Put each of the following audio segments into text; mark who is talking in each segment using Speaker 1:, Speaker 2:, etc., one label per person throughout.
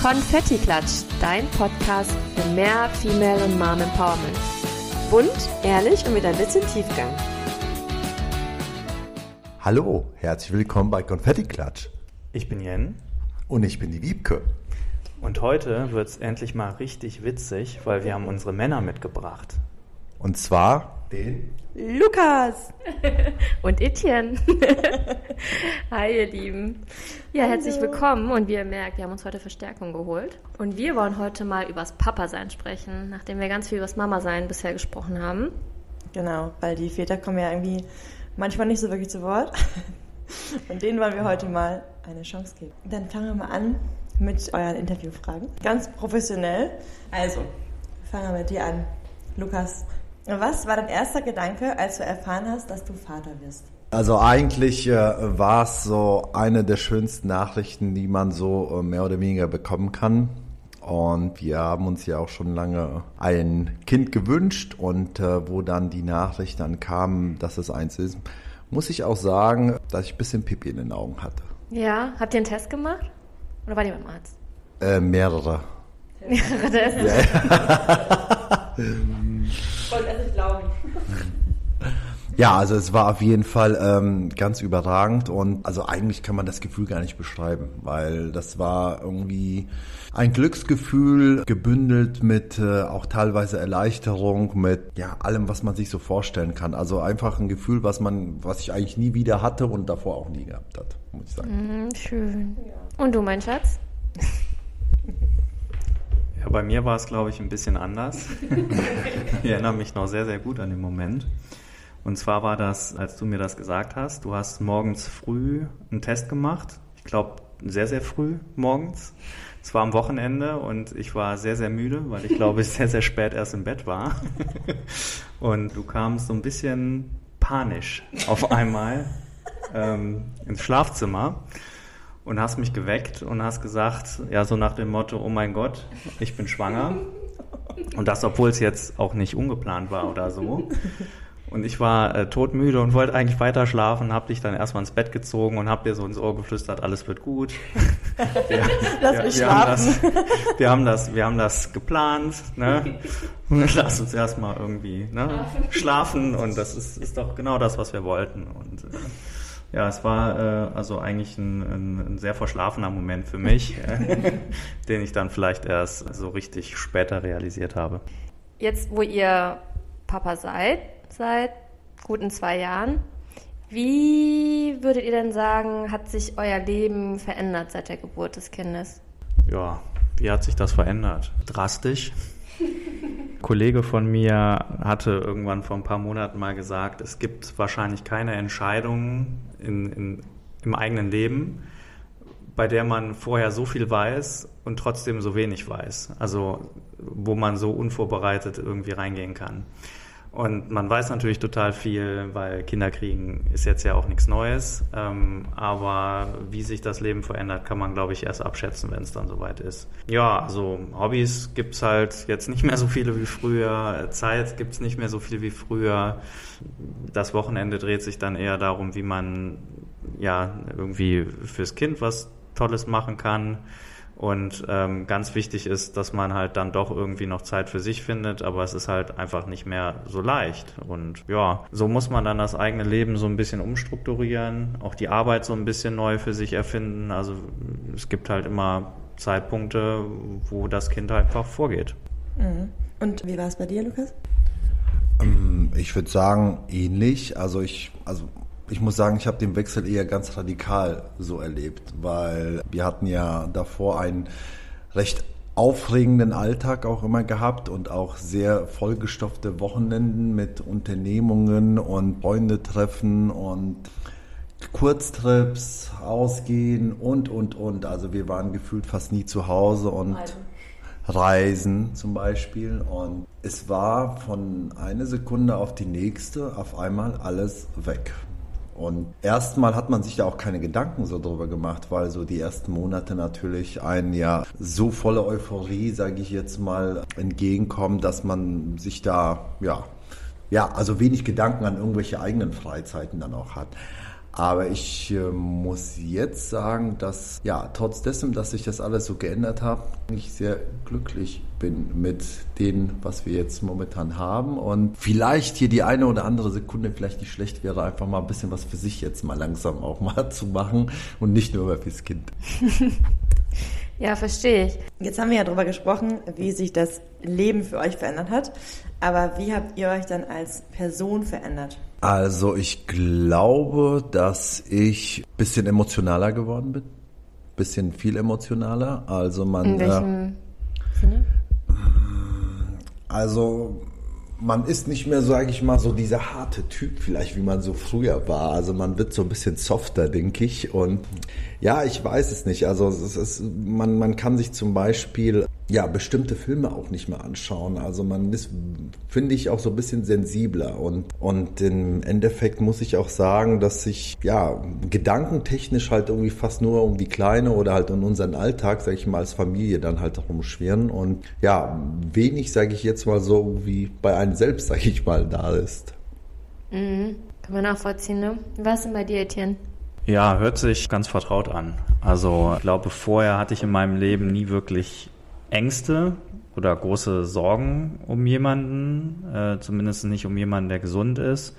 Speaker 1: Konfetti Klatsch, dein Podcast für mehr Female und Mom Empowerment. Bunt, ehrlich und mit ein bisschen Tiefgang.
Speaker 2: Hallo, herzlich willkommen bei Konfetti Klatsch.
Speaker 3: Ich bin Jen.
Speaker 2: Und ich bin die Wiebke.
Speaker 3: Und heute wird es endlich mal richtig witzig, weil wir haben unsere Männer mitgebracht.
Speaker 2: Und zwar den
Speaker 1: Lukas und Etienne. Hi ihr Lieben. Ja, herzlich willkommen und wie ihr merkt, wir haben uns heute Verstärkung geholt. Und wir wollen heute mal übers Papa-Sein sprechen, nachdem wir ganz viel übers Mama-Sein bisher gesprochen haben.
Speaker 4: Genau, weil die Väter kommen ja irgendwie manchmal nicht so wirklich zu Wort. Und denen wollen wir heute mal eine Chance geben. Dann fangen wir mal an mit euren Interviewfragen. Ganz professionell. Also, fangen wir mit dir an. Lukas, was war dein erster Gedanke, als du erfahren hast, dass du Vater wirst?
Speaker 2: Also eigentlich äh, war es so eine der schönsten Nachrichten, die man so äh, mehr oder weniger bekommen kann. Und wir haben uns ja auch schon lange ein Kind gewünscht und äh, wo dann die Nachricht dann kam, dass es eins ist, muss ich auch sagen, dass ich ein bisschen Pipi in den Augen hatte.
Speaker 1: Ja, habt ihr einen Test gemacht? Oder war ihr beim Arzt?
Speaker 2: Äh, mehrere.
Speaker 1: Mehrere Tests?
Speaker 2: Ja.
Speaker 4: Wollte es nicht glauben.
Speaker 2: Ja, also es war auf jeden Fall ähm, ganz überragend und also eigentlich kann man das Gefühl gar nicht beschreiben, weil das war irgendwie ein Glücksgefühl gebündelt mit äh, auch teilweise Erleichterung, mit ja allem, was man sich so vorstellen kann. Also einfach ein Gefühl, was man, was ich eigentlich nie wieder hatte und davor auch nie gehabt hat, muss ich sagen.
Speaker 1: Mhm, schön. Und du, mein Schatz?
Speaker 3: Ja, bei mir war es, glaube ich, ein bisschen anders. ich erinnere mich noch sehr, sehr gut an den Moment. Und zwar war das, als du mir das gesagt hast, du hast morgens früh einen Test gemacht. Ich glaube, sehr, sehr früh morgens. Es war am Wochenende und ich war sehr, sehr müde, weil ich glaube, ich sehr, sehr spät erst im Bett war. Und du kamst so ein bisschen panisch auf einmal ähm, ins Schlafzimmer und hast mich geweckt und hast gesagt, ja, so nach dem Motto, oh mein Gott, ich bin schwanger. Und das, obwohl es jetzt auch nicht ungeplant war oder so. Und ich war äh, todmüde und wollte eigentlich weiter schlafen, hab dich dann erstmal ins Bett gezogen und hab dir so ins Ohr geflüstert, alles wird gut. Wir,
Speaker 4: Lass
Speaker 3: wir,
Speaker 4: mich
Speaker 3: wir, haben
Speaker 4: schlafen.
Speaker 3: das, wir, haben das, wir haben das geplant. Ne? Lass uns erstmal irgendwie ne? schlafen und das ist, ist doch genau das, was wir wollten. Und äh, ja, es war äh, also eigentlich ein, ein, ein sehr verschlafener Moment für mich, den ich dann vielleicht erst so richtig später realisiert habe.
Speaker 1: Jetzt, wo ihr Papa seid, seit guten zwei Jahren, wie würdet ihr denn sagen, hat sich euer Leben verändert seit der Geburt des Kindes?
Speaker 3: Ja, wie hat sich das verändert? Drastisch. Kollege von mir hatte irgendwann vor ein paar Monaten mal gesagt, es gibt wahrscheinlich keine Entscheidung in, in, im eigenen Leben, bei der man vorher so viel weiß und trotzdem so wenig weiß. Also wo man so unvorbereitet irgendwie reingehen kann. Und man weiß natürlich total viel, weil Kinderkriegen ist jetzt ja auch nichts Neues. Ähm, aber wie sich das Leben verändert, kann man, glaube ich, erst abschätzen, wenn es dann soweit ist. Ja, also Hobbys gibt's halt jetzt nicht mehr so viele wie früher. Zeit gibt's nicht mehr so viel wie früher. Das Wochenende dreht sich dann eher darum, wie man ja irgendwie fürs Kind was Tolles machen kann. Und ähm, ganz wichtig ist, dass man halt dann doch irgendwie noch Zeit für sich findet, aber es ist halt einfach nicht mehr so leicht. Und ja, so muss man dann das eigene Leben so ein bisschen umstrukturieren, auch die Arbeit so ein bisschen neu für sich erfinden. Also es gibt halt immer Zeitpunkte, wo das Kind halt einfach vorgeht.
Speaker 4: Mhm. Und wie war es bei dir, Lukas?
Speaker 2: Ähm, Ich würde sagen, ähnlich. Also ich, also ich muss sagen, ich habe den Wechsel eher ganz radikal so erlebt, weil wir hatten ja davor einen recht aufregenden Alltag auch immer gehabt und auch sehr vollgestopfte Wochenenden mit Unternehmungen und Freundetreffen und Kurztrips, Ausgehen und, und, und. Also wir waren gefühlt fast nie zu Hause und Reisen zum Beispiel. Und es war von einer Sekunde auf die nächste auf einmal alles weg. Und erstmal hat man sich da auch keine Gedanken so drüber gemacht, weil so die ersten Monate natürlich ein ja so volle Euphorie, sage ich jetzt mal, entgegenkommen, dass man sich da ja ja also wenig Gedanken an irgendwelche eigenen Freizeiten dann auch hat. Aber ich äh, muss jetzt sagen, dass ja, trotz dessen, dass sich das alles so geändert hat, ich sehr glücklich bin mit dem, was wir jetzt momentan haben. Und vielleicht hier die eine oder andere Sekunde vielleicht nicht schlecht wäre, einfach mal ein bisschen was für sich jetzt mal langsam auch mal zu machen und nicht nur fürs Kind.
Speaker 1: Ja, verstehe ich.
Speaker 4: Jetzt haben wir ja darüber gesprochen, wie sich das Leben für euch verändert hat. Aber wie habt ihr euch dann als Person verändert?
Speaker 2: Also ich glaube, dass ich ein bisschen emotionaler geworden bin. Bisschen viel emotionaler. Also man.
Speaker 1: In welchem äh, Sinne?
Speaker 2: Also man ist nicht mehr, sage ich mal, so dieser harte Typ vielleicht, wie man so früher war. Also man wird so ein bisschen softer, denke ich. Und ja, ich weiß es nicht. Also es ist, man, man kann sich zum Beispiel ja bestimmte Filme auch nicht mehr anschauen. Also man ist, finde ich, auch so ein bisschen sensibler. Und, und im Endeffekt muss ich auch sagen, dass sich ja gedankentechnisch halt irgendwie fast nur um die Kleine oder halt um unseren Alltag, sage ich mal, als Familie dann halt rumschwirren. Und ja, wenig, sage ich jetzt mal so, wie bei einem selbst, sage ich mal, da ist.
Speaker 1: Mhm. Kann man nachvollziehen, ne? Was ist denn bei dir, Etienne?
Speaker 3: Ja, hört sich ganz vertraut an. Also ich glaube, vorher hatte ich in meinem Leben nie wirklich Ängste oder große Sorgen um jemanden, äh, zumindest nicht um jemanden, der gesund ist.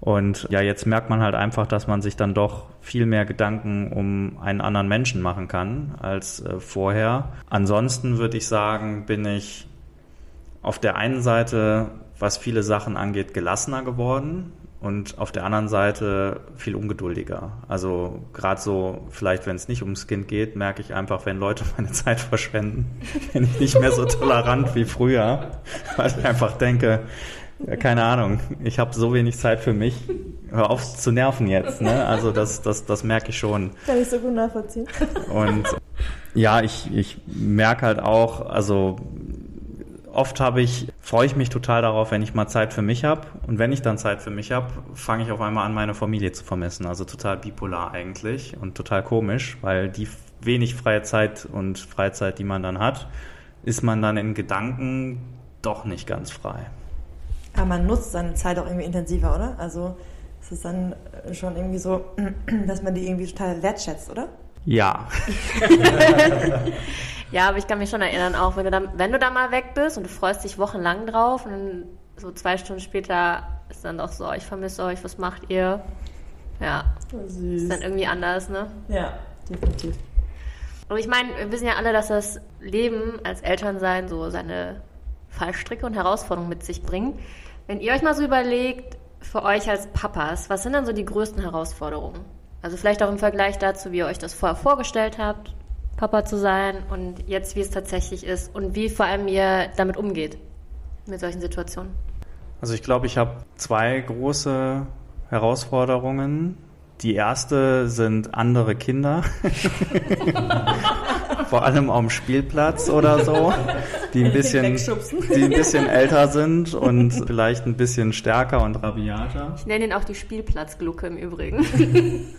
Speaker 3: Und ja, jetzt merkt man halt einfach, dass man sich dann doch viel mehr Gedanken um einen anderen Menschen machen kann als äh, vorher. Ansonsten würde ich sagen, bin ich auf der einen Seite, was viele Sachen angeht, gelassener geworden und auf der anderen Seite viel ungeduldiger. Also gerade so, vielleicht wenn es nicht ums Kind geht, merke ich einfach, wenn Leute meine Zeit verschwenden, bin ich nicht mehr so tolerant wie früher, weil ich einfach denke, ja, keine Ahnung, ich habe so wenig Zeit für mich. Hör auf zu nerven jetzt. Ne? Also das, das, das merke ich schon.
Speaker 4: Kann ich so gut nachvollziehen.
Speaker 3: Und ja, ich, ich merke halt auch, also oft habe ich, freue ich mich total darauf, wenn ich mal Zeit für mich habe. Und wenn ich dann Zeit für mich habe, fange ich auf einmal an, meine Familie zu vermissen. Also total bipolar eigentlich und total komisch, weil die wenig freie Zeit und Freizeit, die man dann hat, ist man dann in Gedanken doch nicht ganz frei.
Speaker 4: Aber man nutzt seine Zeit auch irgendwie intensiver, oder? Also es ist dann schon irgendwie so, dass man die irgendwie total wertschätzt, oder?
Speaker 3: Ja.
Speaker 1: Ja, aber ich kann mich schon erinnern, auch wenn du, da, wenn du da mal weg bist und du freust dich wochenlang drauf und dann so zwei Stunden später ist dann doch so, ich vermisse euch, was macht ihr? Ja,
Speaker 4: Süß.
Speaker 1: ist dann irgendwie anders, ne?
Speaker 4: Ja, definitiv.
Speaker 1: Und ich meine, wir wissen ja alle, dass das Leben als Elternsein so seine Fallstricke und Herausforderungen mit sich bringt. Wenn ihr euch mal so überlegt, für euch als Papas, was sind dann so die größten Herausforderungen? Also vielleicht auch im Vergleich dazu, wie ihr euch das vorher vorgestellt habt Papa zu sein und jetzt, wie es tatsächlich ist und wie vor allem ihr damit umgeht, mit solchen Situationen?
Speaker 3: Also ich glaube, ich habe zwei große Herausforderungen. Die erste sind andere Kinder, vor allem am Spielplatz oder so, die ein bisschen, die ein bisschen älter sind und vielleicht ein bisschen stärker und rabiater.
Speaker 1: Ich nenne ihn auch die Spielplatzglucke im Übrigen.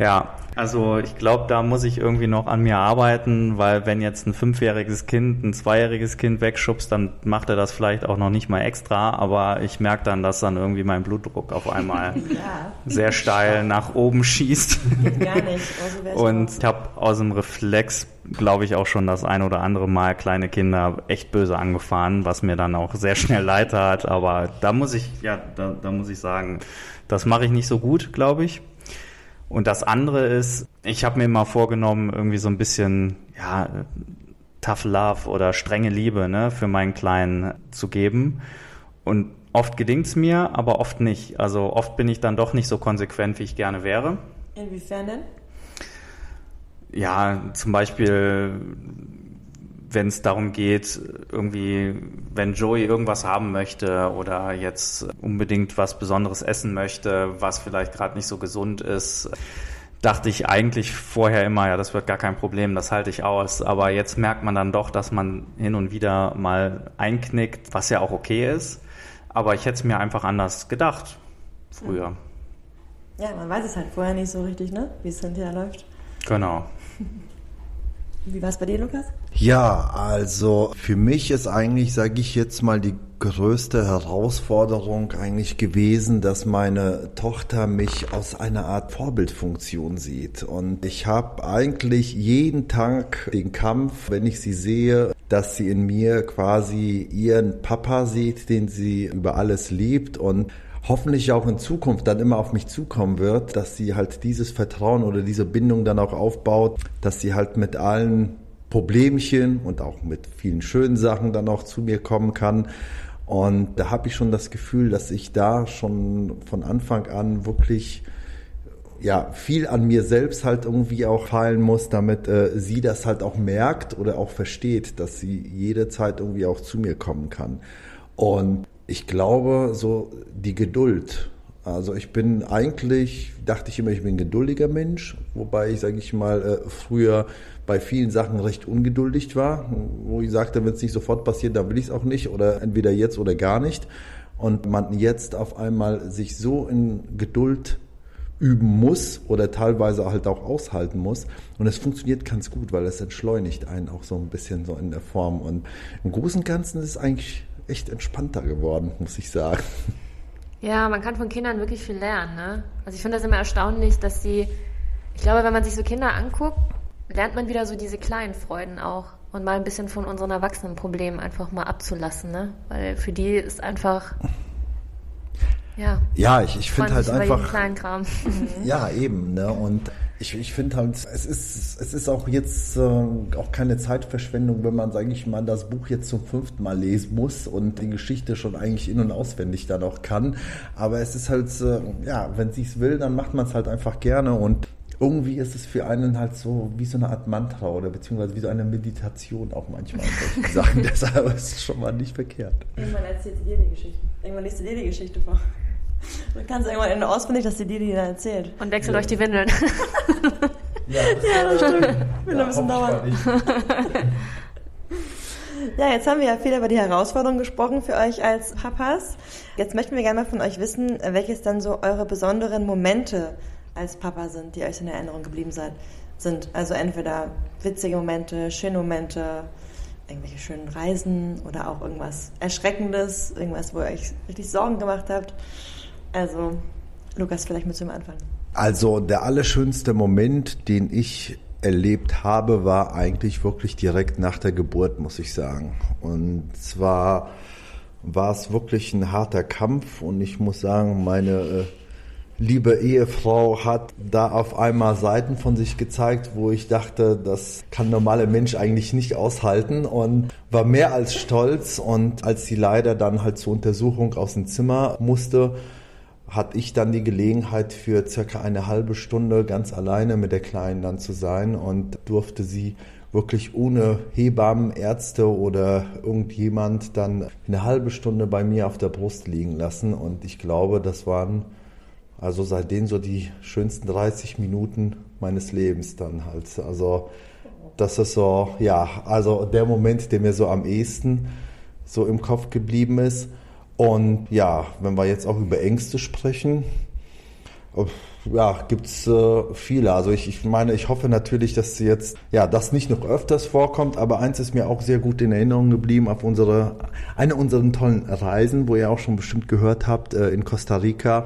Speaker 3: Ja, also ich glaube, da muss ich irgendwie noch an mir arbeiten, weil wenn jetzt ein fünfjähriges Kind ein zweijähriges Kind wegschubst, dann macht er das vielleicht auch noch nicht mal extra, aber ich merke dann, dass dann irgendwie mein Blutdruck auf einmal ja. sehr steil nach oben schießt. Gar nicht. Also Und ich habe aus dem Reflex, glaube ich, auch schon das ein oder andere Mal kleine Kinder echt böse angefahren, was mir dann auch sehr schnell leid hat. Aber da muss ich, ja, da, da muss ich sagen, das mache ich nicht so gut, glaube ich. Und das andere ist, ich habe mir mal vorgenommen, irgendwie so ein bisschen, ja, Tough Love oder strenge Liebe ne, für meinen Kleinen zu geben. Und oft gelingt es mir, aber oft nicht. Also oft bin ich dann doch nicht so konsequent, wie ich gerne wäre.
Speaker 4: Inwiefern denn?
Speaker 3: Ja, zum Beispiel wenn es darum geht, irgendwie, wenn Joey irgendwas haben möchte oder jetzt unbedingt was Besonderes essen möchte, was vielleicht gerade nicht so gesund ist, dachte ich eigentlich vorher immer, ja, das wird gar kein Problem, das halte ich aus. Aber jetzt merkt man dann doch, dass man hin und wieder mal einknickt, was ja auch okay ist. Aber ich hätte es mir einfach anders gedacht früher.
Speaker 4: Ja, man weiß es halt vorher nicht so richtig, ne? Wie es hinterher läuft.
Speaker 3: Genau.
Speaker 4: Wie war es bei dir, Lukas?
Speaker 2: Ja, also für mich ist eigentlich, sage ich jetzt mal, die größte Herausforderung eigentlich gewesen, dass meine Tochter mich aus einer Art Vorbildfunktion sieht. Und ich habe eigentlich jeden Tag den Kampf, wenn ich sie sehe, dass sie in mir quasi ihren Papa sieht, den sie über alles liebt und hoffentlich auch in Zukunft dann immer auf mich zukommen wird, dass sie halt dieses Vertrauen oder diese Bindung dann auch aufbaut, dass sie halt mit allen Problemchen und auch mit vielen schönen Sachen dann auch zu mir kommen kann. Und da habe ich schon das Gefühl, dass ich da schon von Anfang an wirklich ja viel an mir selbst halt irgendwie auch fallen muss, damit äh, sie das halt auch merkt oder auch versteht, dass sie jederzeit irgendwie auch zu mir kommen kann. Und ich glaube, so die Geduld. Also ich bin eigentlich, dachte ich immer, ich bin ein geduldiger Mensch, wobei ich, sage ich mal, äh, früher bei vielen Sachen recht ungeduldig war, wo ich sagte, wenn es nicht sofort passiert, dann will ich es auch nicht oder entweder jetzt oder gar nicht. Und man jetzt auf einmal sich so in Geduld üben muss oder teilweise halt auch aushalten muss. Und es funktioniert ganz gut, weil es entschleunigt einen auch so ein bisschen so in der Form. Und im Großen und Ganzen ist es eigentlich echt entspannter geworden, muss ich sagen.
Speaker 1: Ja, man kann von Kindern wirklich viel lernen. Ne? Also ich finde das immer erstaunlich, dass sie, ich glaube, wenn man sich so Kinder anguckt, lernt man wieder so diese kleinen Freuden auch und mal ein bisschen von unseren Erwachsenenproblemen einfach mal abzulassen, ne? Weil für die ist einfach ja.
Speaker 2: Ja, ich, ich finde halt einfach.
Speaker 1: Kleinkram.
Speaker 2: ja, eben, ne? Und ich, ich finde halt, es ist, es ist auch jetzt äh, auch keine Zeitverschwendung, wenn man, sage ich mal, das Buch jetzt zum fünften Mal lesen muss und die Geschichte schon eigentlich in- und auswendig dann auch kann. Aber es ist halt, äh, ja, wenn sie es will, dann macht man es halt einfach gerne und irgendwie ist es für einen halt so wie so eine Art Mantra oder beziehungsweise wie so eine Meditation auch manchmal solche Sachen. Deshalb ist es schon mal nicht verkehrt.
Speaker 4: Irgendwann erzählt sie dir die Geschichte. Irgendwann liest sie dir die Geschichte vor. Du kannst irgendwann in auswendig, dass sie dir die dann erzählt.
Speaker 1: Und wechselt ja. euch die Windeln.
Speaker 4: Ja, das, ja, das stimmt. Wird ja, ein bisschen dauern. Ja, jetzt haben wir ja viel über die Herausforderungen gesprochen für euch als Papas. Jetzt möchten wir gerne mal von euch wissen, welches dann so eure besonderen Momente als Papa sind, die euch in Erinnerung geblieben sind. Also entweder witzige Momente, schöne Momente, irgendwelche schönen Reisen oder auch irgendwas Erschreckendes, irgendwas, wo ihr euch richtig Sorgen gemacht habt. Also, Lukas, vielleicht müssen wir anfangen.
Speaker 2: Also, der allerschönste Moment, den ich erlebt habe, war eigentlich wirklich direkt nach der Geburt, muss ich sagen. Und zwar war es wirklich ein harter Kampf und ich muss sagen, meine äh, liebe Ehefrau hat da auf einmal Seiten von sich gezeigt, wo ich dachte, das kann normaler Mensch eigentlich nicht aushalten und war mehr als stolz. Und als sie leider dann halt zur Untersuchung aus dem Zimmer musste, hatte ich dann die Gelegenheit für circa eine halbe Stunde ganz alleine mit der Kleinen dann zu sein und durfte sie wirklich ohne Hebammen, Ärzte oder irgendjemand dann eine halbe Stunde bei mir auf der Brust liegen lassen. Und ich glaube, das waren also seitdem so die schönsten 30 Minuten meines Lebens dann halt. Also das ist so, ja, also der Moment, der mir so am ehesten so im Kopf geblieben ist. Und ja, wenn wir jetzt auch über Ängste sprechen, ja, gibt's äh, viele. Also ich, ich meine, ich hoffe natürlich, dass jetzt ja das nicht noch öfters vorkommt, aber eins ist mir auch sehr gut in Erinnerung geblieben auf unsere eine unserer tollen Reisen, wo ihr auch schon bestimmt gehört habt, äh, in Costa Rica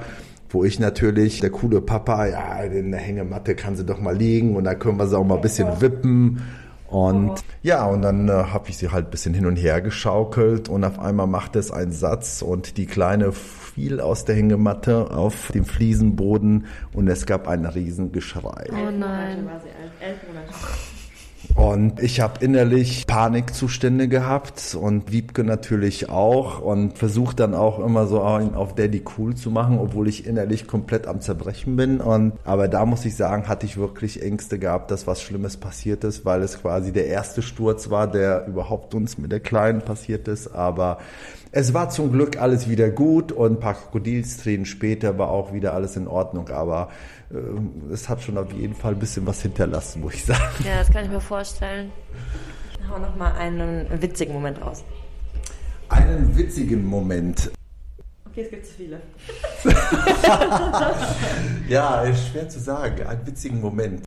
Speaker 2: wo ich natürlich, der coole Papa, ja, in der Hängematte kann sie doch mal liegen und da können wir sie auch mal ein bisschen wippen. Und ja, und dann äh, habe ich sie halt ein bisschen hin und her geschaukelt und auf einmal machte es einen Satz und die Kleine fiel aus der Hängematte auf den Fliesenboden und es gab ein Riesengeschrei.
Speaker 1: Oh nein.
Speaker 2: Und ich habe innerlich Panikzustände gehabt und Wiebke natürlich auch und versucht dann auch immer so auf Daddy cool zu machen, obwohl ich innerlich komplett am Zerbrechen bin. Und aber da muss ich sagen, hatte ich wirklich Ängste gehabt, dass was Schlimmes passiert ist, weil es quasi der erste Sturz war, der überhaupt uns mit der Kleinen passiert ist. Aber es war zum Glück alles wieder gut und ein paar Krokodilstränen später war auch wieder alles in Ordnung. Aber es hat schon auf jeden Fall ein bisschen was hinterlassen, muss ich sagen.
Speaker 1: Ja, das kann ich mir vorstellen.
Speaker 4: Hau noch mal einen witzigen Moment raus.
Speaker 2: Einen witzigen Moment.
Speaker 4: Okay, es gibt zu viele.
Speaker 2: ja, ist schwer zu sagen. Einen witzigen Moment.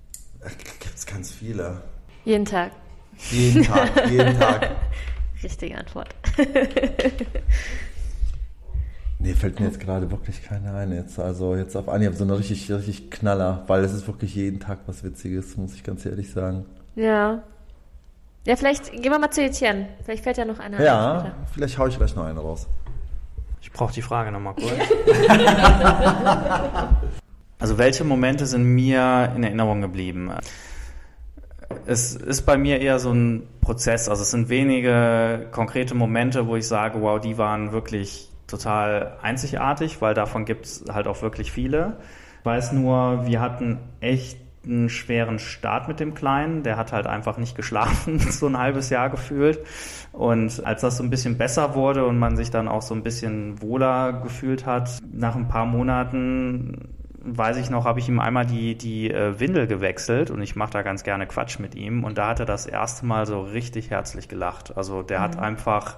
Speaker 2: Gibt es ganz viele.
Speaker 1: Jeden Tag.
Speaker 2: Jeden Tag, jeden Tag.
Speaker 1: Richtige Antwort.
Speaker 2: Nee, fällt mir jetzt gerade wirklich keiner ein. Jetzt, also jetzt auf Anhieb so eine richtig, richtig Knaller, weil es ist wirklich jeden Tag was Witziges, muss ich ganz ehrlich sagen.
Speaker 1: Ja. Ja, vielleicht gehen wir mal zu Etienne. Vielleicht fällt ja noch einer
Speaker 2: Ja,
Speaker 1: ein.
Speaker 2: vielleicht haue ich gleich noch eine raus.
Speaker 3: Ich brauche die Frage nochmal kurz. also welche Momente sind mir in Erinnerung geblieben? Es ist bei mir eher so ein Prozess. Also es sind wenige konkrete Momente, wo ich sage, wow, die waren wirklich total einzigartig, weil davon gibt es halt auch wirklich viele. Ich weiß nur, wir hatten echt einen schweren Start mit dem Kleinen. Der hat halt einfach nicht geschlafen, so ein halbes Jahr gefühlt. Und als das so ein bisschen besser wurde und man sich dann auch so ein bisschen wohler gefühlt hat, nach ein paar Monaten weiß ich noch, habe ich ihm einmal die, die äh, Windel gewechselt und ich mache da ganz gerne Quatsch mit ihm. Und da hat er das erste Mal so richtig herzlich gelacht. Also der mhm. hat einfach,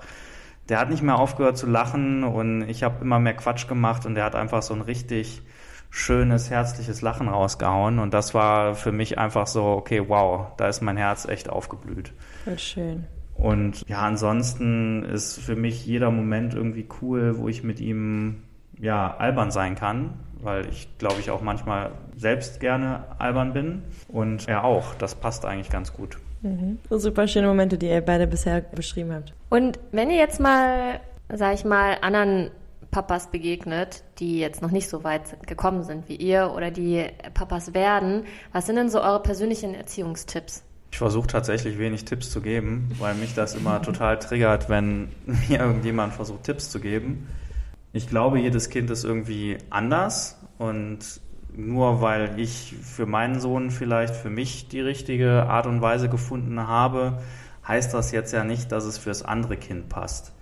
Speaker 3: der hat nicht mehr aufgehört zu lachen und ich habe immer mehr Quatsch gemacht und der hat einfach so ein richtig schönes, herzliches Lachen rausgehauen. Und das war für mich einfach so, okay, wow, da ist mein Herz echt aufgeblüht.
Speaker 4: Voll schön.
Speaker 3: Und ja, ansonsten ist für mich jeder Moment irgendwie cool, wo ich mit ihm ja albern sein kann, weil ich glaube ich auch manchmal selbst gerne albern bin und er auch. Das passt eigentlich ganz gut.
Speaker 4: Mhm. Super schöne Momente, die ihr beide bisher beschrieben habt.
Speaker 1: Und wenn ihr jetzt mal, sag ich mal, anderen Papas begegnet, die jetzt noch nicht so weit gekommen sind wie ihr oder die Papas werden. Was sind denn so eure persönlichen Erziehungstipps?
Speaker 3: Ich versuche tatsächlich wenig Tipps zu geben, weil mich das immer total triggert, wenn mir irgendjemand versucht, Tipps zu geben. Ich glaube, jedes Kind ist irgendwie anders und nur weil ich für meinen Sohn vielleicht für mich die richtige Art und Weise gefunden habe, heißt das jetzt ja nicht, dass es fürs andere Kind passt.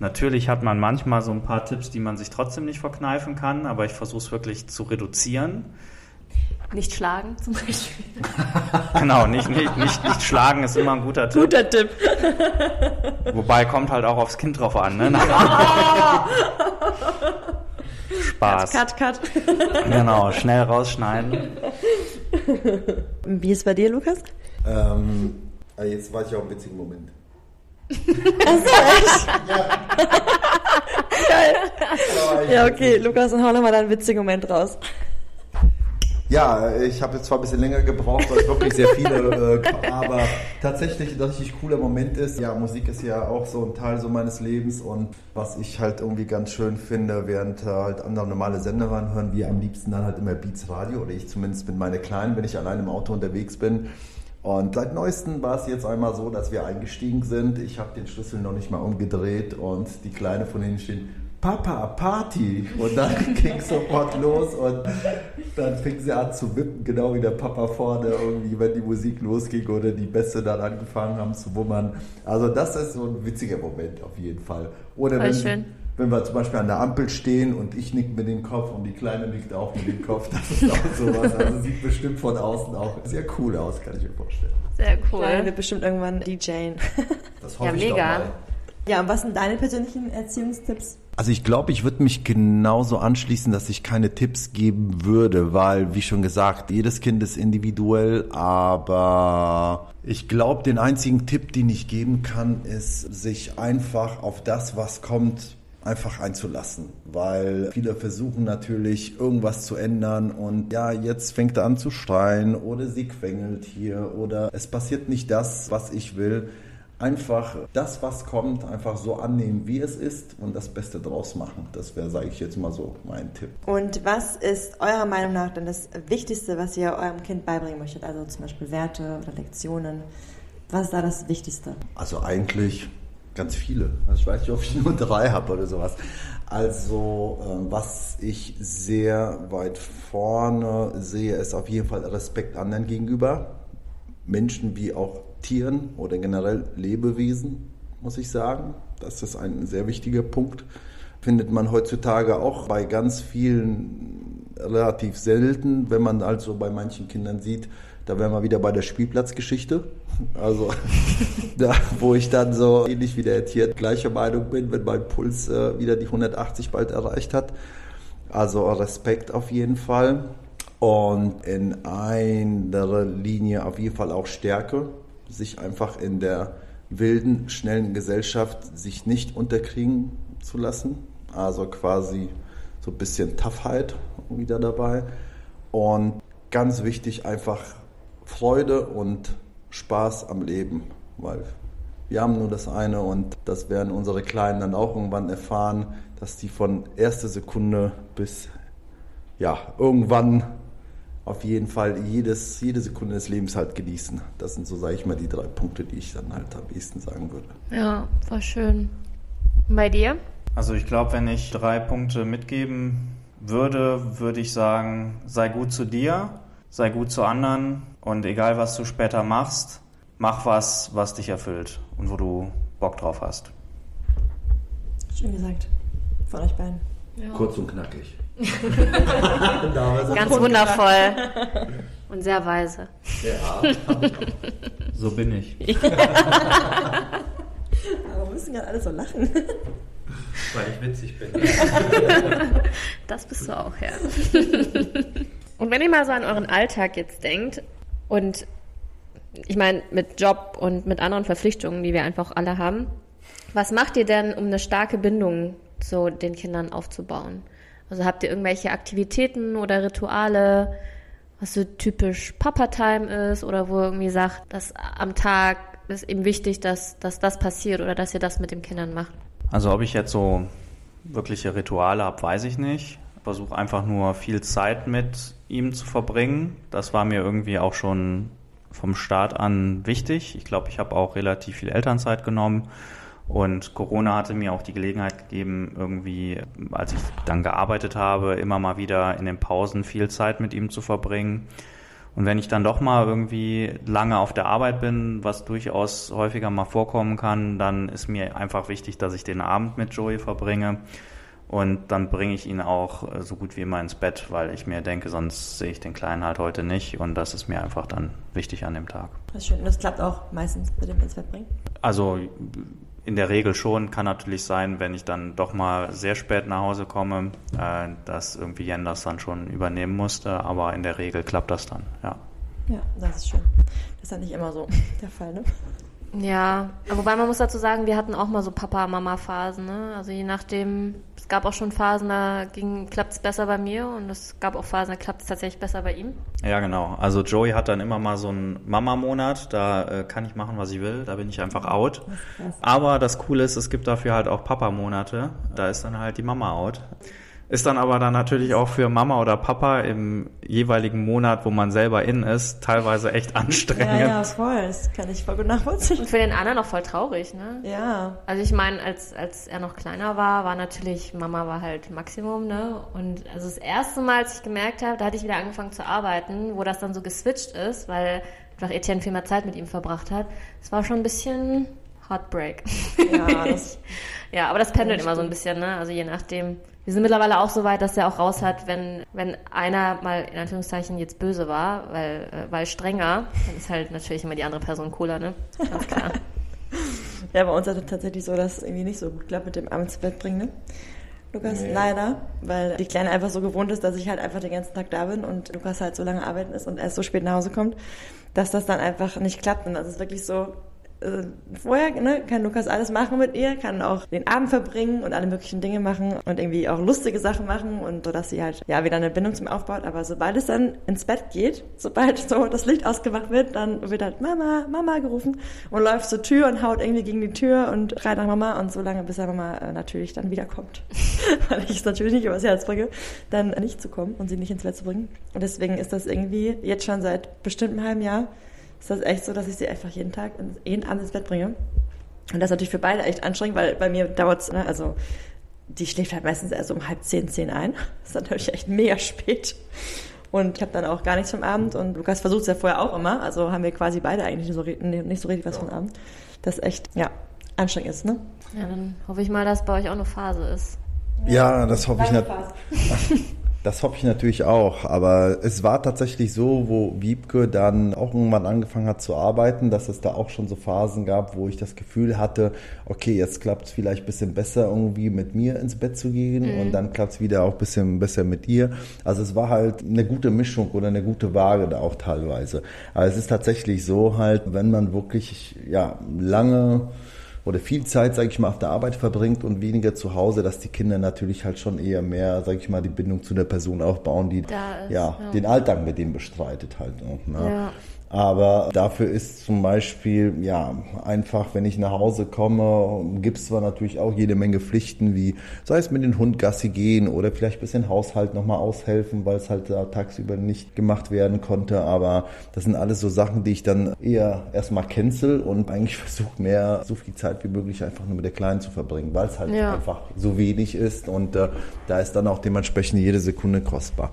Speaker 3: Natürlich hat man manchmal so ein paar Tipps, die man sich trotzdem nicht verkneifen kann, aber ich versuche es wirklich zu reduzieren.
Speaker 1: Nicht schlagen zum Beispiel.
Speaker 3: genau, nicht, nicht, nicht, nicht schlagen ist immer ein guter Tipp.
Speaker 4: Guter Tipp.
Speaker 3: Wobei kommt halt auch aufs Kind drauf an. Ne? Spaß.
Speaker 4: Cut, cut, cut.
Speaker 3: Genau, schnell rausschneiden.
Speaker 4: Wie ist es bei dir, Lukas?
Speaker 2: Ähm, jetzt weiß ich auch einen witzigen Moment.
Speaker 4: Achso, echt? Ja. Geil. Ja, okay, Lukas, dann hau nochmal deinen witzigen Moment raus.
Speaker 2: Ja, ich habe jetzt zwar ein bisschen länger gebraucht, weil es wirklich sehr viele, äh, aber tatsächlich ein richtig cooler Moment ist. Ja, Musik ist ja auch so ein Teil so meines Lebens und was ich halt irgendwie ganz schön finde, während äh, halt andere normale Sender hören wir am liebsten dann halt immer Beats Radio oder ich zumindest mit meinen Kleinen, wenn ich allein im Auto unterwegs bin. Und seit neuestem war es jetzt einmal so, dass wir eingestiegen sind. Ich habe den Schlüssel noch nicht mal umgedreht und die Kleine von hinten steht, Papa, Party! Und dann ging es sofort los und dann fing sie an zu wippen, genau wie der Papa vorne, irgendwie, wenn die Musik losging oder die Bässe dann angefangen haben zu wummern. Also das ist so ein witziger Moment auf jeden Fall. Oder wenn, schön wenn wir zum Beispiel an der Ampel stehen und ich nick mit dem Kopf und die Kleine nickt auch mit dem Kopf, das ist auch sowas. Also sieht bestimmt von außen auch sehr cool aus, kann ich mir vorstellen.
Speaker 1: Sehr cool.
Speaker 4: Ja, wird bestimmt irgendwann DJen.
Speaker 2: Das hoffe ja, ich mega.
Speaker 4: Ja, und was sind deine persönlichen Erziehungstipps?
Speaker 2: Also ich glaube, ich würde mich genauso anschließen, dass ich keine Tipps geben würde, weil, wie schon gesagt, jedes Kind ist individuell, aber ich glaube, den einzigen Tipp, den ich geben kann, ist, sich einfach auf das, was kommt, einfach einzulassen, weil viele versuchen natürlich irgendwas zu ändern und ja, jetzt fängt er an zu schreien oder sie quengelt hier oder es passiert nicht das, was ich will. Einfach das, was kommt, einfach so annehmen, wie es ist und das Beste draus machen. Das wäre, sage ich jetzt mal so, mein Tipp.
Speaker 4: Und was ist eurer Meinung nach dann das Wichtigste, was ihr eurem Kind beibringen möchtet? Also zum Beispiel Werte oder Lektionen. Was ist da das Wichtigste?
Speaker 2: Also eigentlich Ganz viele. Also ich weiß nicht, ob ich nur drei habe oder sowas. Also ähm, was ich sehr weit vorne sehe, ist auf jeden Fall Respekt anderen gegenüber. Menschen wie auch Tieren oder generell Lebewesen, muss ich sagen. Das ist ein sehr wichtiger Punkt. Findet man heutzutage auch bei ganz vielen relativ selten, wenn man also bei manchen Kindern sieht, da wären wir wieder bei der Spielplatzgeschichte. Also, da, wo ich dann so ähnlich wie der Etienne gleicher Meinung bin, wenn mein Puls äh, wieder die 180 bald erreicht hat. Also Respekt auf jeden Fall. Und in einer Linie auf jeden Fall auch Stärke. Sich einfach in der wilden, schnellen Gesellschaft sich nicht unterkriegen zu lassen. Also quasi so ein bisschen Toughheit wieder dabei. Und ganz wichtig einfach Freude und Spaß am Leben, weil wir haben nur das eine und das werden unsere Kleinen dann auch irgendwann erfahren, dass die von erster Sekunde bis ja, irgendwann auf jeden Fall jedes, jede Sekunde des Lebens halt genießen. Das sind so, sage ich mal, die drei Punkte, die ich dann halt am ehesten sagen würde.
Speaker 1: Ja, war schön. Und bei dir?
Speaker 3: Also ich glaube, wenn ich drei Punkte mitgeben würde, würde ich sagen, sei gut zu dir, sei gut zu anderen und egal was du später machst, mach was, was dich erfüllt und wo du Bock drauf hast.
Speaker 4: Schön gesagt. Von euch beiden.
Speaker 2: Ja. Kurz und knackig.
Speaker 1: Ganz wundervoll. Und sehr weise. Ja.
Speaker 3: so bin ich.
Speaker 4: Aber wir müssen gerade alle so lachen.
Speaker 3: Weil ich witzig bin.
Speaker 1: Das bist du auch, ja. Und wenn ihr mal so an euren Alltag jetzt denkt und ich meine mit Job und mit anderen Verpflichtungen, die wir einfach alle haben, was macht ihr denn, um eine starke Bindung zu den Kindern aufzubauen? Also habt ihr irgendwelche Aktivitäten oder Rituale, was so typisch Papa-Time ist oder wo ihr irgendwie sagt, dass am Tag ist eben wichtig, dass, dass das passiert oder dass ihr das mit den Kindern macht?
Speaker 3: Also ob ich jetzt so wirkliche Rituale habe, weiß ich nicht. Ich versuche einfach nur viel Zeit mit ihm zu verbringen. Das war mir irgendwie auch schon vom Start an wichtig. Ich glaube, ich habe auch relativ viel Elternzeit genommen und Corona hatte mir auch die Gelegenheit gegeben, irgendwie, als ich dann gearbeitet habe, immer mal wieder in den Pausen viel Zeit mit ihm zu verbringen. Und wenn ich dann doch mal irgendwie lange auf der Arbeit bin, was durchaus häufiger mal vorkommen kann, dann ist mir einfach wichtig, dass ich den Abend mit Joey verbringe. Und dann bringe ich ihn auch so gut wie immer ins Bett, weil ich mir denke, sonst sehe ich den Kleinen halt heute nicht. Und das ist mir einfach dann wichtig an dem Tag.
Speaker 4: Das ist schön. Und das klappt auch meistens mit dem ins Bett bringen?
Speaker 3: Also in der Regel schon. Kann natürlich sein, wenn ich dann doch mal sehr spät nach Hause komme, äh, dass irgendwie Jen das dann schon übernehmen musste. Aber in der Regel klappt das dann, ja.
Speaker 4: Ja, das ist schön. Das ist ja nicht immer so der Fall, ne?
Speaker 1: Ja, wobei man muss dazu sagen, wir hatten auch mal so Papa-Mama-Phasen. Ne? Also je nachdem, es gab auch schon Phasen, da klappt es besser bei mir und es gab auch Phasen, da klappt es tatsächlich besser bei ihm.
Speaker 3: Ja, genau. Also Joey hat dann immer mal so einen Mama-Monat, da äh, kann ich machen, was ich will, da bin ich einfach out. Aber das Coole ist, es gibt dafür halt auch Papa-Monate, da ist dann halt die Mama out. Ist dann aber dann natürlich auch für Mama oder Papa im jeweiligen Monat, wo man selber in ist, teilweise echt anstrengend. Ja,
Speaker 4: ja, voll. Das kann ich voll gut nachvollziehen.
Speaker 1: Und für den anderen auch voll traurig, ne?
Speaker 4: Ja.
Speaker 1: Also ich meine, als, als er noch kleiner war, war natürlich, Mama war halt Maximum, ne? Und also das erste Mal, als ich gemerkt habe, da hatte ich wieder angefangen zu arbeiten, wo das dann so geswitcht ist, weil einfach Etienne viel mehr Zeit mit ihm verbracht hat. Es war schon ein bisschen Heartbreak. Ja, das, ja aber das pendelt immer so ein bisschen, ne? Also je nachdem wir sind mittlerweile auch so weit, dass er auch raus hat, wenn, wenn einer mal in Anführungszeichen jetzt böse war, weil, äh, weil strenger, dann ist halt natürlich immer die andere Person cooler, ne? Ganz klar.
Speaker 4: ja, bei uns ist es tatsächlich so, dass es irgendwie nicht so gut klappt mit dem Abendsbett bringen, ne? Lukas, nee. leider, weil die Kleine einfach so gewohnt ist, dass ich halt einfach den ganzen Tag da bin und Lukas halt so lange arbeiten ist und erst so spät nach Hause kommt, dass das dann einfach nicht klappt. Und das ist wirklich so, äh, vorher ne, kann Lukas alles machen mit ihr, kann auch den Abend verbringen und alle möglichen Dinge machen und irgendwie auch lustige Sachen machen und so, dass sie halt ja wieder eine Bindung zum aufbaut. Aber sobald es dann ins Bett geht, sobald so das Licht ausgemacht wird, dann wird halt Mama, Mama gerufen und läuft zur Tür und haut irgendwie gegen die Tür und schreit nach Mama und so lange, bis er Mama äh, natürlich dann wiederkommt. Weil ich es natürlich nicht übers Herz bringe, dann nicht zu kommen und sie nicht ins Bett zu bringen. Und deswegen ist das irgendwie jetzt schon seit bestimmt einem halben Jahr ist das echt so, dass ich sie einfach jeden Tag jeden Abend ins Bett bringe. Und das ist natürlich für beide echt anstrengend, weil bei mir dauert es, ne, also die schläft halt meistens erst um halb zehn, zehn ein. Das ist natürlich echt mega spät. Und ich habe dann auch gar nichts vom Abend und Lukas versucht es ja vorher auch immer. Also haben wir quasi beide eigentlich nicht so, nicht so richtig was vom Abend. Das echt, ja, anstrengend ist, ne?
Speaker 1: Ja, dann hoffe ich mal, dass bei euch auch eine Phase ist.
Speaker 2: Ja, das hoffe ich natürlich. Das hoffe ich natürlich auch, aber es war tatsächlich so, wo Wiebke dann auch irgendwann angefangen hat zu arbeiten, dass es da auch schon so Phasen gab, wo ich das Gefühl hatte, okay, jetzt klappt es vielleicht ein bisschen besser irgendwie mit mir ins Bett zu gehen mhm. und dann klappt es wieder auch ein bisschen besser mit ihr. Also es war halt eine gute Mischung oder eine gute Waage da auch teilweise. Aber es ist tatsächlich so halt, wenn man wirklich ja lange oder viel Zeit, sage ich mal, auf der Arbeit verbringt und weniger zu Hause, dass die Kinder natürlich halt schon eher mehr, sage ich mal, die Bindung zu der Person aufbauen, die ist, ja, ja, den Alltag mit dem bestreitet halt. Ne? Ja. Aber dafür ist zum Beispiel, ja, einfach, wenn ich nach Hause komme, gibt es zwar natürlich auch jede Menge Pflichten, wie sei es mit den Hund Gassi gehen oder vielleicht ein bisschen Haushalt nochmal aushelfen, weil es halt da tagsüber nicht gemacht werden konnte. Aber das sind alles so Sachen, die ich dann eher erstmal cancel und eigentlich versuche mehr, so viel Zeit wie möglich einfach nur mit der Kleinen zu verbringen, weil es halt ja. einfach so wenig ist und äh, da ist dann auch dementsprechend jede Sekunde kostbar.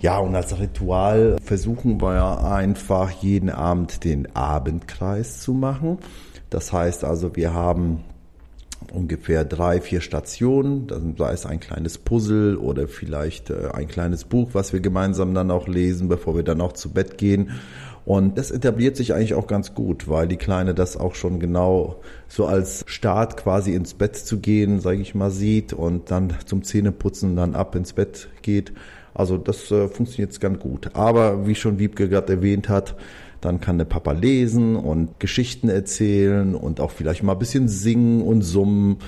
Speaker 2: Ja, ja und als Ritual versuchen wir einfach jeden Abend den Abendkreis zu machen. Das heißt also, wir haben ungefähr drei, vier Stationen, sei es ein kleines Puzzle oder vielleicht äh, ein kleines Buch, was wir gemeinsam dann auch lesen, bevor wir dann auch zu Bett gehen. Und das etabliert sich eigentlich auch ganz gut, weil die Kleine das auch schon genau so als Start quasi ins Bett zu gehen, sage ich mal, sieht und dann zum Zähneputzen dann ab ins Bett geht. Also das äh, funktioniert ganz gut. Aber wie schon Wiebke gerade erwähnt hat, dann kann der Papa lesen und Geschichten erzählen und auch vielleicht mal ein bisschen singen und summen.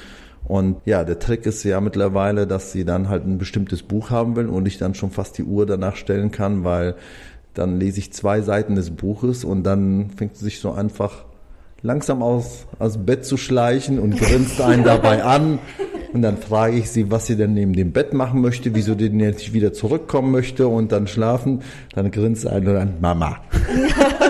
Speaker 2: Und ja, der Trick ist ja mittlerweile, dass sie dann halt ein bestimmtes Buch haben will und ich dann schon fast die Uhr danach stellen kann, weil dann lese ich zwei Seiten des Buches und dann fängt sie sich so einfach langsam aus, aus dem Bett zu schleichen und grinst einen dabei an. Und dann frage ich sie, was sie denn neben dem Bett machen möchte, wieso sie denn jetzt wieder zurückkommen möchte und dann schlafen. Dann grinst einen und dann Mama.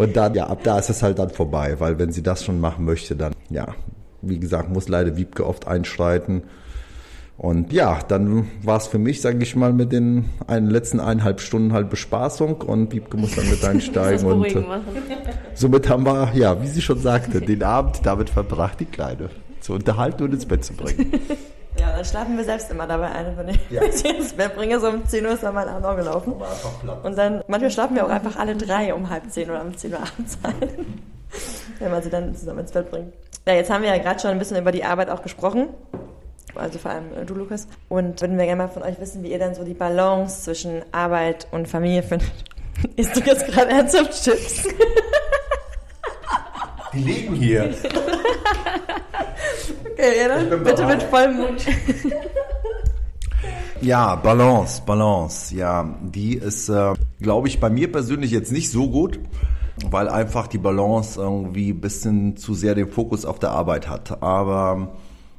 Speaker 2: und dann, ja, ab da ist es halt dann vorbei, weil wenn sie das schon machen möchte, dann, ja, wie gesagt, muss leider Wiebke oft einschreiten. Und ja, dann war es für mich, sage ich mal, mit den einen, letzten eineinhalb Stunden halt Bespaßung und Wiebke muss dann mit einsteigen. und äh, somit haben wir, ja, wie sie schon sagte, den Abend damit verbracht, die Kleine zu unterhalten und ins Bett zu bringen.
Speaker 4: Ja, dann schlafen wir selbst immer dabei ein, wenn ich ja. ins Bett bringe. So um 10 Uhr ist dann mein Abend auch gelaufen. Und dann, manchmal schlafen wir auch einfach alle drei um halb zehn oder um 10 Uhr abends ein. wenn man sie dann zusammen ins Bett bringt. Ja, jetzt haben wir ja gerade schon ein bisschen über die Arbeit auch gesprochen also vor allem äh, du, Lukas. Und würden wir gerne mal von euch wissen, wie ihr dann so die Balance zwischen Arbeit und Familie findet. Isst du jetzt gerade ernsthaft Chips?
Speaker 2: Die liegen hier.
Speaker 4: Okay, ja, bitte mit vollem Mund.
Speaker 2: Ja, Balance, Balance, ja, die ist, äh, glaube ich, bei mir persönlich jetzt nicht so gut, weil einfach die Balance irgendwie ein bisschen zu sehr den Fokus auf der Arbeit hat. Aber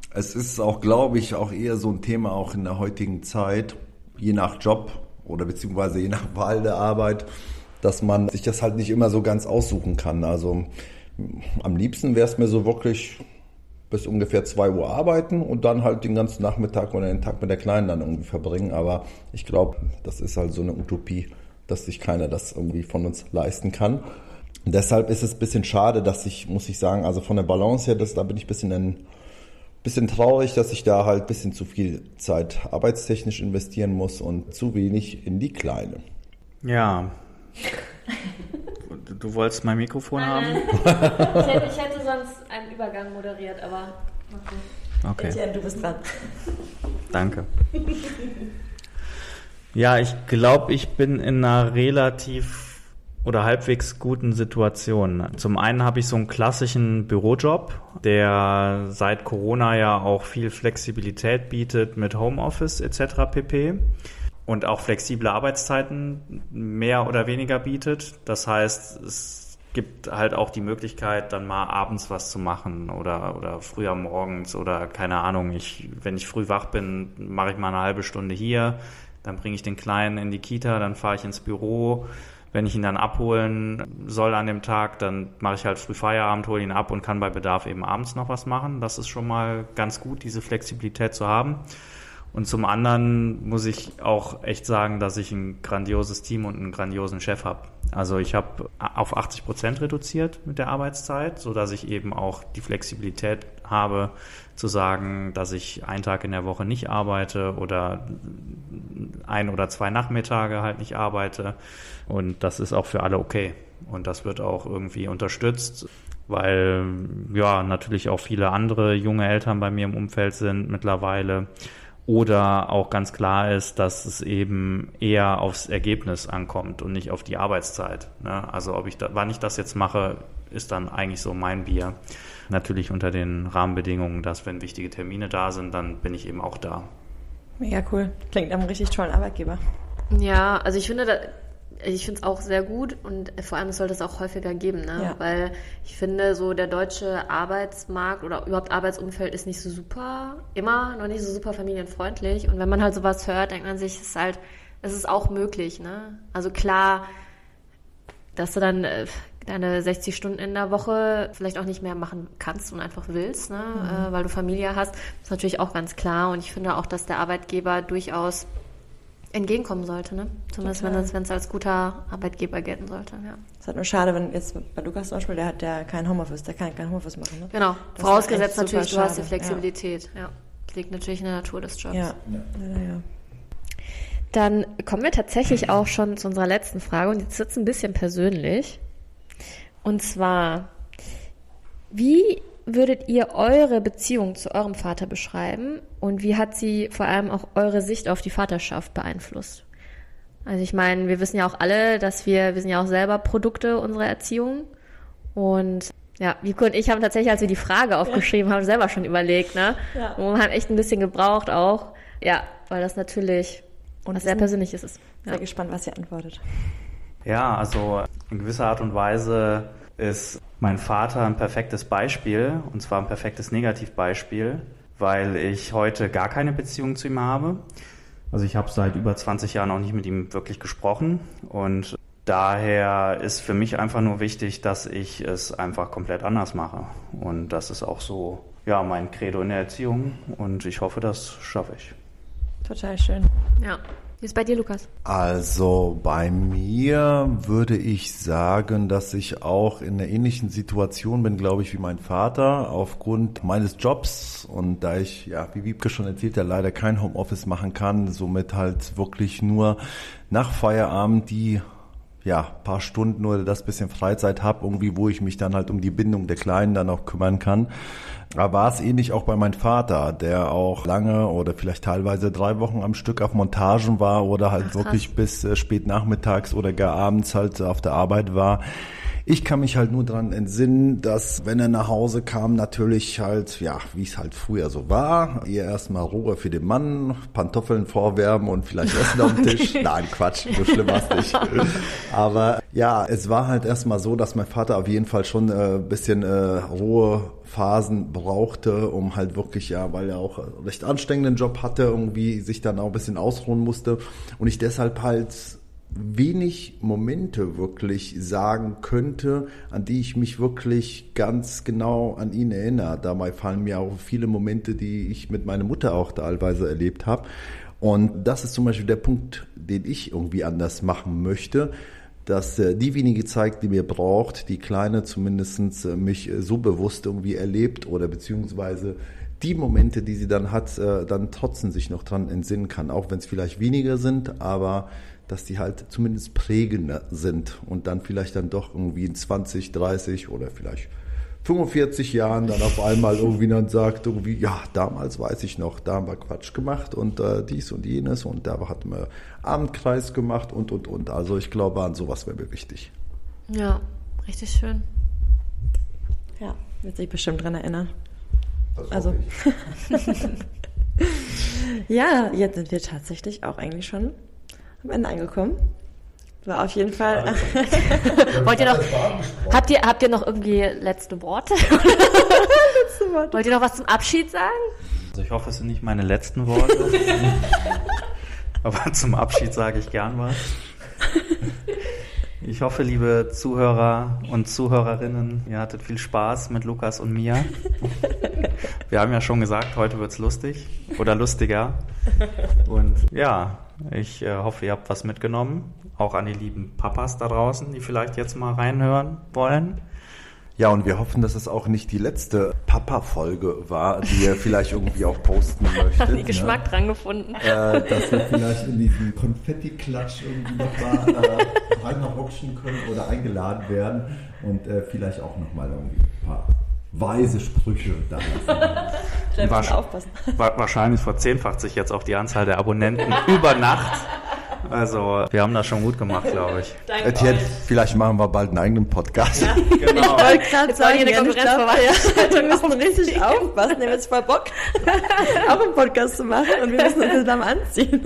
Speaker 2: es ist auch, glaube ich, auch eher so ein Thema auch in der heutigen Zeit, je nach Job oder beziehungsweise je nach Wahl der Arbeit, dass man sich das halt nicht immer so ganz aussuchen kann. Also am liebsten wäre es mir so wirklich bis ungefähr 2 Uhr arbeiten und dann halt den ganzen Nachmittag oder den Tag mit der Kleinen dann irgendwie verbringen. Aber ich glaube, das ist halt so eine Utopie, dass sich keiner das irgendwie von uns leisten kann. Und deshalb ist es ein bisschen schade, dass ich, muss ich sagen, also von der Balance her, das, da bin ich ein bisschen ein bisschen traurig, dass ich da halt ein bisschen zu viel Zeit arbeitstechnisch investieren muss und zu wenig in die Kleine.
Speaker 3: Ja. Du, du wolltest mein Mikrofon haben?
Speaker 1: ich, hätte, ich hätte sonst einen Übergang moderiert, aber
Speaker 3: okay. Okay.
Speaker 4: Etienne, du bist dran.
Speaker 3: Danke. Ja, ich glaube, ich bin in einer relativ oder halbwegs guten Situationen. Zum einen habe ich so einen klassischen Bürojob, der seit Corona ja auch viel Flexibilität bietet mit Homeoffice etc. pp. Und auch flexible Arbeitszeiten mehr oder weniger bietet. Das heißt, es gibt halt auch die Möglichkeit, dann mal abends was zu machen oder, oder früher morgens oder keine Ahnung. Ich, wenn ich früh wach bin, mache ich mal eine halbe Stunde hier, dann bringe ich den Kleinen in die Kita, dann fahre ich ins Büro wenn ich ihn dann abholen soll an dem Tag, dann mache ich halt früh Feierabend, hole ihn ab und kann bei Bedarf eben abends noch was machen. Das ist schon mal ganz gut, diese Flexibilität zu haben. Und zum anderen muss ich auch echt sagen, dass ich ein grandioses Team und einen grandiosen Chef habe. Also ich habe auf 80 Prozent reduziert mit der Arbeitszeit, so dass ich eben auch die Flexibilität habe, zu sagen, dass ich einen Tag in der Woche nicht arbeite oder ein oder zwei Nachmittage halt nicht arbeite. Und das ist auch für alle okay. Und das wird auch irgendwie unterstützt, weil ja natürlich auch viele andere junge Eltern bei mir im Umfeld sind mittlerweile oder auch ganz klar ist, dass es eben eher aufs Ergebnis ankommt und nicht auf die Arbeitszeit. Ne? Also ob ich da, wann ich das jetzt mache, ist dann eigentlich so mein Bier. Natürlich unter den Rahmenbedingungen, dass wenn wichtige Termine da sind, dann bin ich eben auch da.
Speaker 4: Mega cool. Klingt nach einem richtig tollen Arbeitgeber.
Speaker 1: Ja, also ich finde, ich finde es auch sehr gut und vor allem sollte es auch häufiger geben, ne? Ja. weil ich finde, so der deutsche Arbeitsmarkt oder überhaupt Arbeitsumfeld ist nicht so super, immer noch nicht so super familienfreundlich und wenn man halt sowas hört, denkt man sich, es ist halt, es ist auch möglich, ne? Also klar, dass du dann äh, deine 60 Stunden in der Woche vielleicht auch nicht mehr machen kannst und einfach willst, ne? Mhm. Äh, weil du Familie hast, ist natürlich auch ganz klar und ich finde auch, dass der Arbeitgeber durchaus entgegenkommen sollte, ne? Zumindest wenn es, wenn es als guter Arbeitgeber gelten sollte, ja.
Speaker 4: Es ist halt nur schade, wenn jetzt bei Lukas zum Beispiel, der hat ja kein Homeoffice, der kann kein Homeoffice machen, ne?
Speaker 1: Genau. Das Vorausgesetzt natürlich, du hast die Flexibilität, ja. ja. Das liegt natürlich in der Natur des Jobs.
Speaker 4: Ja, ja. ja, ja.
Speaker 1: Dann kommen wir tatsächlich auch schon zu unserer letzten Frage und jetzt wird es ein bisschen persönlich. Und zwar, wie würdet ihr eure Beziehung zu eurem Vater beschreiben und wie hat sie vor allem auch eure Sicht auf die Vaterschaft beeinflusst? Also ich meine, wir wissen ja auch alle, dass wir, wir sind ja auch selber Produkte unserer Erziehung und ja, Vico und ich haben tatsächlich, als wir die Frage aufgeschrieben ja. haben, selber schon überlegt, ne? Ja. Und haben echt ein bisschen gebraucht auch. Ja, weil das natürlich und was sehr Persönliches ist.
Speaker 4: Ja. Sehr gespannt, was ihr antwortet.
Speaker 3: Ja, also in gewisser Art und Weise ist mein Vater ein perfektes Beispiel, und zwar ein perfektes Negativbeispiel, weil ich heute gar keine Beziehung zu ihm habe. Also ich habe seit über 20 Jahren auch nicht mit ihm wirklich gesprochen und daher ist für mich einfach nur wichtig, dass ich es einfach komplett anders mache. Und das ist auch so, ja, mein Credo in der Erziehung und ich hoffe, das schaffe ich.
Speaker 4: Total schön.
Speaker 1: Ja. Wie ist bei dir, Lukas?
Speaker 2: Also bei mir würde ich sagen, dass ich auch in einer ähnlichen Situation bin, glaube ich, wie mein Vater, aufgrund meines Jobs und da ich, ja, wie Wiebke schon erzählt, ja leider kein Homeoffice machen kann, somit halt wirklich nur nach Feierabend die ja, paar Stunden oder das bisschen Freizeit habe, irgendwie, wo ich mich dann halt um die Bindung der Kleinen dann auch kümmern kann. Da war es ähnlich auch bei meinem Vater, der auch lange oder vielleicht teilweise drei Wochen am Stück auf Montagen war oder halt Ach, wirklich bis äh, spät nachmittags oder gar abends halt auf der Arbeit war. Ich kann mich halt nur dran entsinnen, dass wenn er nach Hause kam, natürlich halt, ja, wie es halt früher so war, ihr erstmal Ruhe für den Mann, Pantoffeln vorwärmen und vielleicht Essen auf dem Tisch. Nein, Quatsch, so schlimm war es nicht. Aber ja, es war halt erstmal so, dass mein Vater auf jeden Fall schon äh, bisschen äh, Ruhephasen brauchte, um halt wirklich, ja, weil er auch einen recht anstrengenden Job hatte, irgendwie sich dann auch ein bisschen ausruhen musste und ich deshalb halt wenig Momente wirklich sagen könnte, an die ich mich wirklich ganz genau an ihn erinnere. Dabei fallen mir auch viele Momente, die ich mit meiner Mutter auch teilweise erlebt habe. Und das ist zum Beispiel der Punkt, den ich irgendwie anders machen möchte, dass äh, die wenige Zeit, die mir braucht, die Kleine zumindest äh, mich äh, so bewusst irgendwie erlebt oder beziehungsweise die Momente, die sie dann hat, dann trotzdem sich noch dran entsinnen kann, auch wenn es vielleicht weniger sind, aber dass die halt zumindest prägender sind und dann vielleicht dann doch irgendwie in 20, 30 oder vielleicht 45 Jahren dann auf einmal irgendwie dann sagt, irgendwie, ja, damals weiß ich noch, da haben wir Quatsch gemacht und äh, dies und jenes und da hatten wir Abendkreis gemacht und, und, und. Also ich glaube, an sowas wäre mir wichtig.
Speaker 1: Ja, richtig schön.
Speaker 4: Ja, wird sich bestimmt dran erinnern. Das also. ja, jetzt sind wir tatsächlich auch eigentlich schon am Ende angekommen. War auf jeden Fall.
Speaker 1: Wollt ihr noch, habt ihr, habt ihr noch irgendwie letzte Worte? letzte Worte? Wollt ihr noch was zum Abschied sagen?
Speaker 3: Also ich hoffe, es sind nicht meine letzten Worte. Aber zum Abschied sage ich gern was. Ich hoffe, liebe Zuhörer und Zuhörerinnen, ihr hattet viel Spaß mit Lukas und mir. Wir haben ja schon gesagt, heute wird's lustig oder lustiger. Und ja, ich äh, hoffe, ihr habt was mitgenommen. Auch an die lieben Papas da draußen, die vielleicht jetzt mal reinhören wollen.
Speaker 2: Ja, und wir hoffen, dass es auch nicht die letzte Papa-Folge war, die ihr vielleicht irgendwie auch posten möchtet.
Speaker 1: Haben die Geschmack ne? dran gefunden.
Speaker 2: Äh, dass wir vielleicht in diesen Konfetti-Klatsch irgendwie nochmal äh, reinrutschen können oder eingeladen werden und äh, vielleicht auch nochmal irgendwie ein paar weise Sprüche da lassen.
Speaker 3: Wasch aufpassen. Wahrscheinlich verzehnfacht sich jetzt auch die Anzahl der Abonnenten über Nacht. Also, wir haben das schon gut gemacht, glaube ich.
Speaker 2: Etienne, vielleicht machen wir bald einen eigenen Podcast. Ja,
Speaker 4: genau. Ich wollte gerade sagen, hier eine wir müssen richtig aufpassen. Wir haben jetzt voll Bock, auch einen Podcast zu machen und wir müssen uns zusammen anziehen.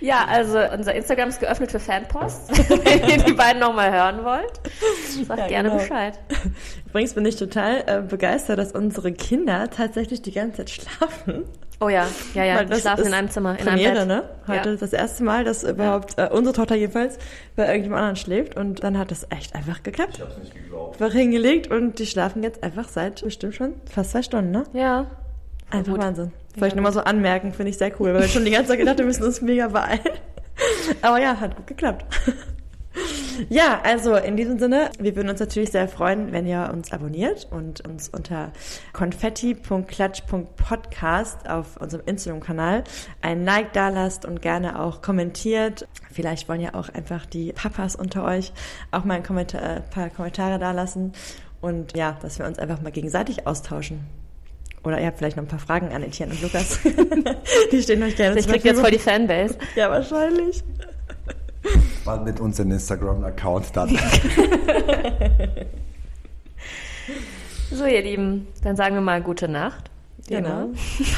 Speaker 1: Ja, also unser Instagram ist geöffnet für Fanposts. Wenn ihr die beiden nochmal hören wollt, sagt ja, gerne genau. Bescheid.
Speaker 4: Übrigens bin ich total äh, begeistert, dass unsere Kinder tatsächlich die ganze Zeit schlafen.
Speaker 1: Oh ja, ja, ja, die schlafen in einem Zimmer, in
Speaker 4: Premiere,
Speaker 1: einem
Speaker 4: Bett. ne? Heute ja. das erste Mal, dass überhaupt äh, unsere Tochter jedenfalls bei irgendjemand anderen schläft und dann hat es echt einfach geklappt. Ich hab's nicht geglaubt. War hingelegt und die schlafen jetzt einfach seit bestimmt schon fast zwei Stunden, ne?
Speaker 1: Ja.
Speaker 4: Einfach gut. Wahnsinn. Wollte ja, ich nur mal so anmerken, finde ich sehr cool, weil wir schon die ganze Zeit gedacht, wir müssen uns mega beeilen. Aber ja, hat gut geklappt. Ja, also in diesem Sinne, wir würden uns natürlich sehr freuen, wenn ihr uns abonniert und uns unter konfetti.klatsch.podcast auf unserem Instagram-Kanal ein Like da lasst und gerne auch kommentiert. Vielleicht wollen ja auch einfach die Papas unter euch auch mal ein Kommentar, äh, paar Kommentare da lassen und ja, dass wir uns einfach mal gegenseitig austauschen. Oder ihr habt vielleicht noch ein paar Fragen an Etienne und Lukas.
Speaker 1: die stehen euch gerne Ich krieg jetzt voll die Fanbase.
Speaker 4: Ja, wahrscheinlich.
Speaker 2: Mal mit unserem Instagram-Account dann.
Speaker 1: so, ihr Lieben, dann sagen wir mal gute Nacht.
Speaker 4: Genau.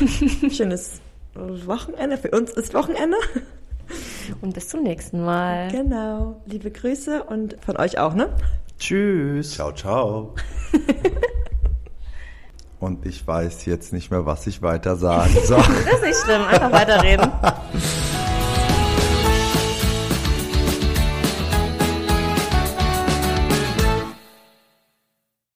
Speaker 4: Schönes Wochenende. Für uns ist Wochenende.
Speaker 1: Und bis zum nächsten Mal.
Speaker 4: Genau. Liebe Grüße und von euch auch, ne?
Speaker 3: Tschüss.
Speaker 2: Ciao, ciao. und ich weiß jetzt nicht mehr, was ich weiter sagen soll.
Speaker 1: das ist nicht schlimm. Einfach weiterreden.